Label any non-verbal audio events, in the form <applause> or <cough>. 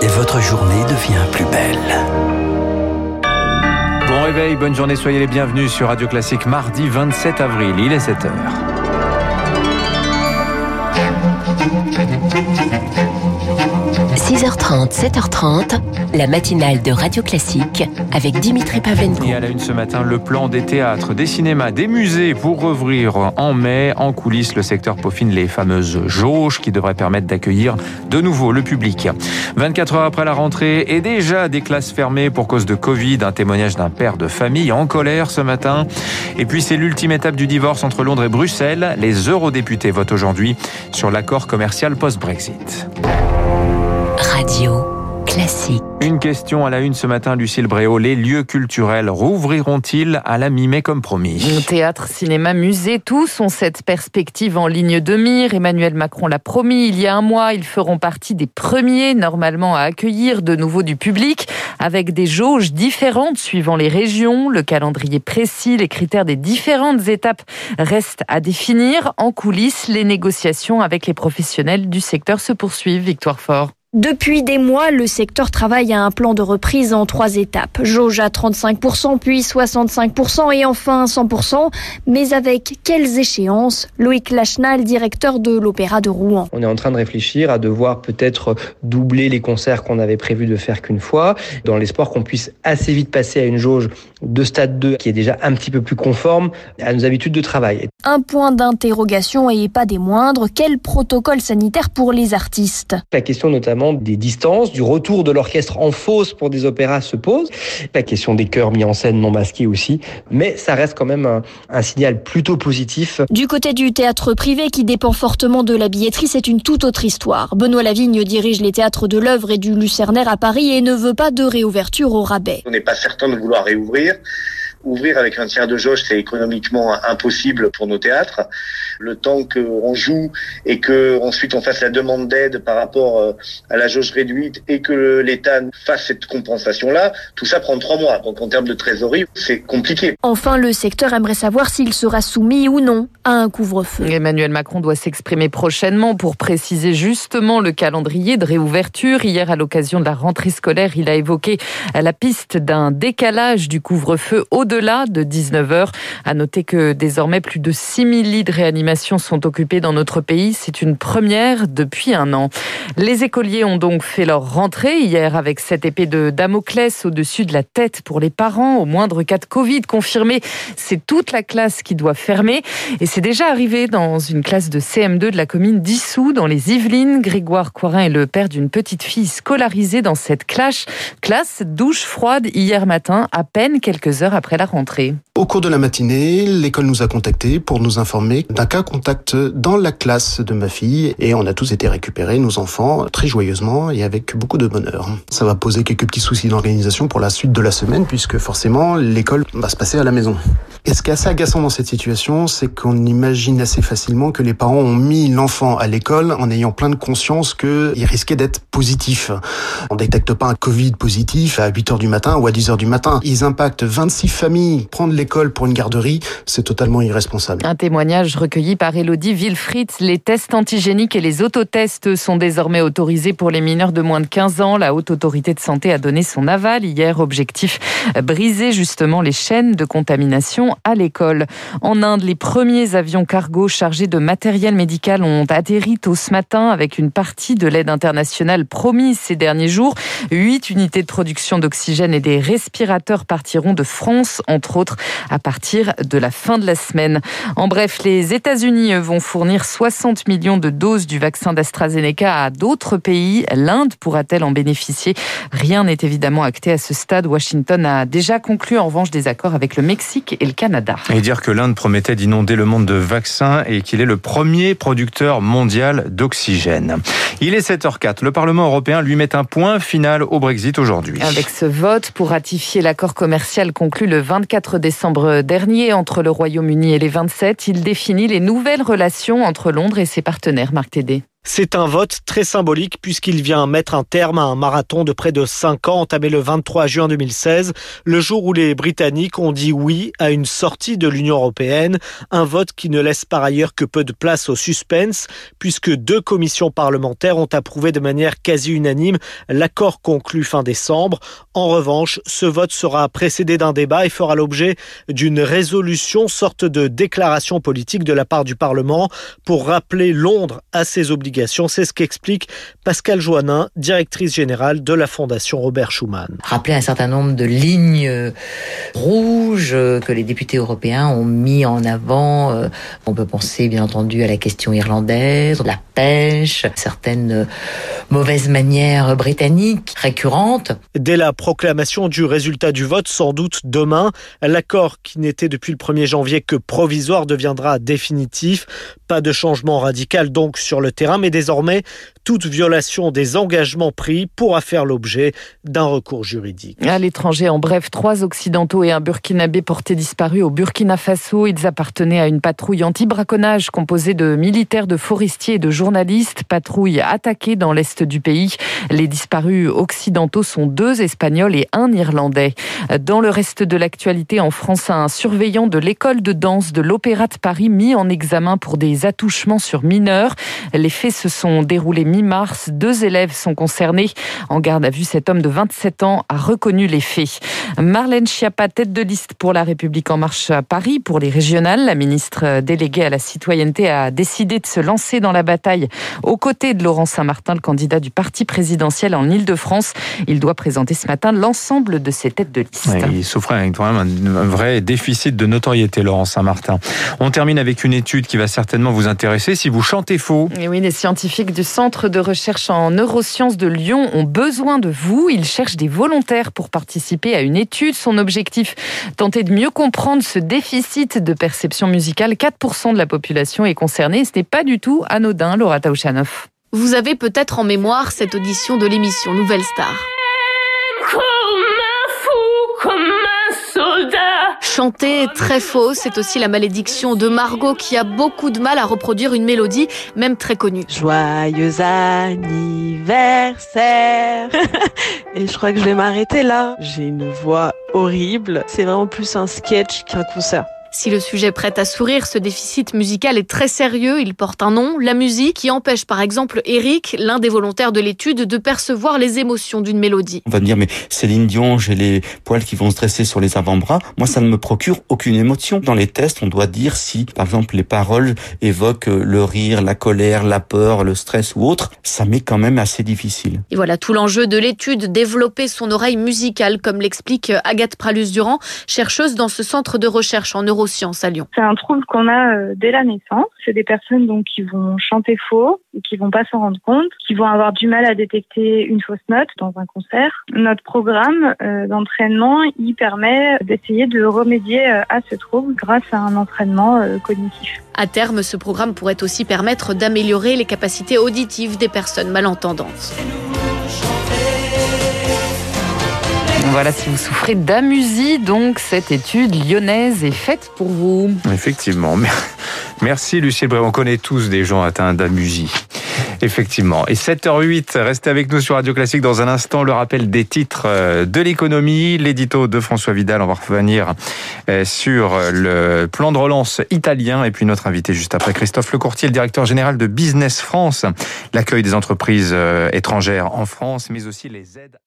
Et votre journée devient plus belle. Bon réveil, bonne journée, soyez les bienvenus sur Radio Classique mardi 27 avril, il est 7h. 6h30, 7h30, la matinale de Radio Classique avec Dimitri Pavlenko. Et à la une ce matin, le plan des théâtres, des cinémas, des musées pour rouvrir en mai. En coulisses, le secteur peaufine les fameuses jauges qui devraient permettre d'accueillir de nouveau le public. 24 heures après la rentrée et déjà des classes fermées pour cause de Covid, un témoignage d'un père de famille en colère ce matin. Et puis c'est l'ultime étape du divorce entre Londres et Bruxelles. Les eurodéputés votent aujourd'hui sur l'accord commercial post-Brexit. Radio Classique. Une question à la une ce matin, Lucille Bréau. Les lieux culturels rouvriront-ils à la mi-mai comme promis? Théâtre, cinéma, musée, tous ont cette perspective en ligne de mire. Emmanuel Macron l'a promis il y a un mois. Ils feront partie des premiers normalement à accueillir de nouveau du public avec des jauges différentes suivant les régions. Le calendrier précis, les critères des différentes étapes restent à définir. En coulisses, les négociations avec les professionnels du secteur se poursuivent. Victoire Fort. Depuis des mois, le secteur travaille à un plan de reprise en trois étapes. Jauge à 35%, puis 65% et enfin 100%. Mais avec quelles échéances? Loïc Lachenal, directeur de l'Opéra de Rouen. On est en train de réfléchir à devoir peut-être doubler les concerts qu'on avait prévu de faire qu'une fois, dans l'espoir qu'on puisse assez vite passer à une jauge de stade 2 qui est déjà un petit peu plus conforme à nos habitudes de travail. Un point d'interrogation et pas des moindres, quel protocole sanitaire pour les artistes? La question notamment des distances, du retour de l'orchestre en fosse pour des opéras se pose. La question des chœurs mis en scène non masqués aussi. Mais ça reste quand même un, un signal plutôt positif. Du côté du théâtre privé qui dépend fortement de la billetterie, c'est une toute autre histoire. Benoît Lavigne dirige les théâtres de l'œuvre et du Lucernaire à Paris et ne veut pas de réouverture au rabais. On n'est pas certain de vouloir réouvrir. fazer. Ouvrir avec un tiers de jauge, c'est économiquement impossible pour nos théâtres. Le temps qu'on joue et que ensuite on fasse la demande d'aide par rapport euh, à la jauge réduite et que l'État fasse cette compensation-là, tout ça prend trois mois. Donc en termes de trésorerie, c'est compliqué. Enfin, le secteur aimerait savoir s'il sera soumis ou non à un couvre-feu. Emmanuel Macron doit s'exprimer prochainement pour préciser justement le calendrier de réouverture. Hier, à l'occasion de la rentrée scolaire, il a évoqué la piste d'un décalage du couvre-feu au-delà de 19h. À noter que désormais, plus de 6000 lits de réanimation sont occupés dans notre pays. C'est une première depuis un an. Les écoliers ont donc fait leur rentrée hier avec cette épée de Damoclès au-dessus de la tête pour les parents. Au moindre cas de Covid confirmé, c'est toute la classe qui doit fermer. Et c'est déjà arrivé dans une classe de CM2 de la commune d'Issou, dans les Yvelines. Grégoire Coirin est le père d'une petite fille scolarisée dans cette classe. Classe douche froide hier matin, à peine quelques heures après la rentrée. Au cours de la matinée, l'école nous a contactés pour nous informer d'un cas contact dans la classe de ma fille et on a tous été récupérés, nos enfants, très joyeusement et avec beaucoup de bonheur. Ça va poser quelques petits soucis d'organisation pour la suite de la semaine puisque forcément l'école va se passer à la maison. Et ce qui est assez agaçant dans cette situation, c'est qu'on imagine assez facilement que les parents ont mis l'enfant à l'école en ayant plein de conscience qu'il risquait d'être positif. On détecte pas un Covid positif à 8 heures du matin ou à 10 heures du matin. Ils impactent 26 familles. Prendre l'école pour une garderie, c'est totalement irresponsable. Un témoignage recueilli par Elodie Wilfried. Les tests antigéniques et les autotests sont désormais autorisés pour les mineurs de moins de 15 ans. La Haute Autorité de Santé a donné son aval hier. Objectif, briser justement les chaînes de contamination à l'école. En Inde, les premiers avions cargo chargés de matériel médical ont atterri tôt ce matin avec une partie de l'aide internationale promise ces derniers jours. Huit unités de production d'oxygène et des respirateurs partiront de France, entre autres, à partir de la fin de la semaine. En bref, les États-Unis vont fournir 60 millions de doses du vaccin d'AstraZeneca à d'autres pays. L'Inde pourra-t-elle en bénéficier? Rien n'est évidemment acté à ce stade. Washington a déjà conclu en revanche des accords avec le Mexique et le Canada. Et dire que l'Inde promettait d'inonder le monde de vaccins et qu'il est le premier producteur mondial d'oxygène. Il est 7h04. Le Parlement européen lui met un point final au Brexit aujourd'hui. Avec ce vote pour ratifier l'accord commercial conclu le 24 décembre dernier entre le Royaume-Uni et les 27, il définit les nouvelles relations entre Londres et ses partenaires. Marc Tédé. C'est un vote très symbolique puisqu'il vient mettre un terme à un marathon de près de 5 ans entamé le 23 juin 2016, le jour où les Britanniques ont dit oui à une sortie de l'Union européenne, un vote qui ne laisse par ailleurs que peu de place au suspense puisque deux commissions parlementaires ont approuvé de manière quasi unanime l'accord conclu fin décembre. En revanche, ce vote sera précédé d'un débat et fera l'objet d'une résolution, sorte de déclaration politique de la part du Parlement pour rappeler Londres à ses obligations c'est ce qu'explique Pascal Joannin, directrice générale de la Fondation Robert Schuman. Rappeler un certain nombre de lignes euh, rouges euh, que les députés européens ont mis en avant. Euh, on peut penser bien entendu à la question irlandaise, la pêche, certaines mauvaises manières britanniques récurrentes. Dès la proclamation du résultat du vote, sans doute demain, l'accord qui n'était depuis le 1er janvier que provisoire deviendra définitif. Pas de changement radical donc sur le terrain, mais désormais, toute violation des engagements pris pourra faire l'objet d'un recours juridique. À l'étranger, en bref, trois Occidentaux et un Burkinabé portés disparus au Burkina Faso. Ils appartenaient à une patrouille anti-braconnage composée de militaires, de forestiers et de journalistes. Patrouille attaquée dans l'est du pays. Les disparus occidentaux sont deux Espagnols et un Irlandais. Dans le reste de l'actualité, en France, un surveillant de l'école de danse de l'Opéra de Paris mis en examen pour des attouchements sur mineurs. Les faits se sont déroulés mi-mars. Deux élèves sont concernés. En garde à vue, cet homme de 27 ans a reconnu les faits. Marlène Schiappa, tête de liste pour La République en marche à Paris pour les régionales. La ministre déléguée à la citoyenneté a décidé de se lancer dans la bataille aux côtés de Laurent Saint-Martin, le candidat du parti présidentiel en Ile-de-France. Il doit présenter ce matin l'ensemble de ses têtes de liste. il souffrait avec un, un vrai déficit de notoriété, Laurent Saint-Martin. On termine avec une étude qui va certainement vous intéresser si vous chantez faux. Et oui, les scientifiques du Centre de recherche en neurosciences de Lyon ont besoin de vous. Ils cherchent des volontaires pour participer à une étude. Son objectif, tenter de mieux comprendre ce déficit de perception musicale. 4% de la population est concernée. Ce n'est pas du tout anodin, Laura Taouchanoff. Vous avez peut-être en mémoire cette audition de l'émission Nouvelle Star. Chanter très faux, c'est aussi la malédiction de Margot qui a beaucoup de mal à reproduire une mélodie, même très connue. Joyeux anniversaire <laughs> Et je crois que je vais m'arrêter là. J'ai une voix horrible. C'est vraiment plus un sketch qu'un concert. Si le sujet prête à sourire, ce déficit musical est très sérieux. Il porte un nom, la musique, qui empêche par exemple Eric, l'un des volontaires de l'étude, de percevoir les émotions d'une mélodie. On va me dire, mais Céline Dion, j'ai les poils qui vont se dresser sur les avant-bras. Moi, ça ne me procure aucune émotion. Dans les tests, on doit dire si, par exemple, les paroles évoquent le rire, la colère, la peur, le stress ou autre. Ça m'est quand même assez difficile. Et voilà tout l'enjeu de l'étude, développer son oreille musicale, comme l'explique Agathe Pralus-Durand, chercheuse dans ce centre de recherche en neuro à Lyon. C'est un trouble qu'on a euh, dès la naissance. C'est des personnes donc qui vont chanter faux et qui vont pas s'en rendre compte, qui vont avoir du mal à détecter une fausse note dans un concert. Notre programme euh, d'entraînement, il permet d'essayer de remédier euh, à ce trouble grâce à un entraînement cognitif. À terme, ce programme pourrait aussi permettre d'améliorer les capacités auditives des personnes malentendantes. Voilà, si vous souffrez d'amusie, donc cette étude lyonnaise est faite pour vous. Effectivement. Merci Lucille Bré. On connaît tous des gens atteints d'amusie. Effectivement. Et 7h08, restez avec nous sur Radio Classique dans un instant. Le rappel des titres euh, de l'économie, l'édito de François Vidal. On va revenir euh, sur le plan de relance italien. Et puis notre invité juste après, Christophe Lecourtier, le directeur général de Business France. L'accueil des entreprises euh, étrangères en France, mais aussi les aides.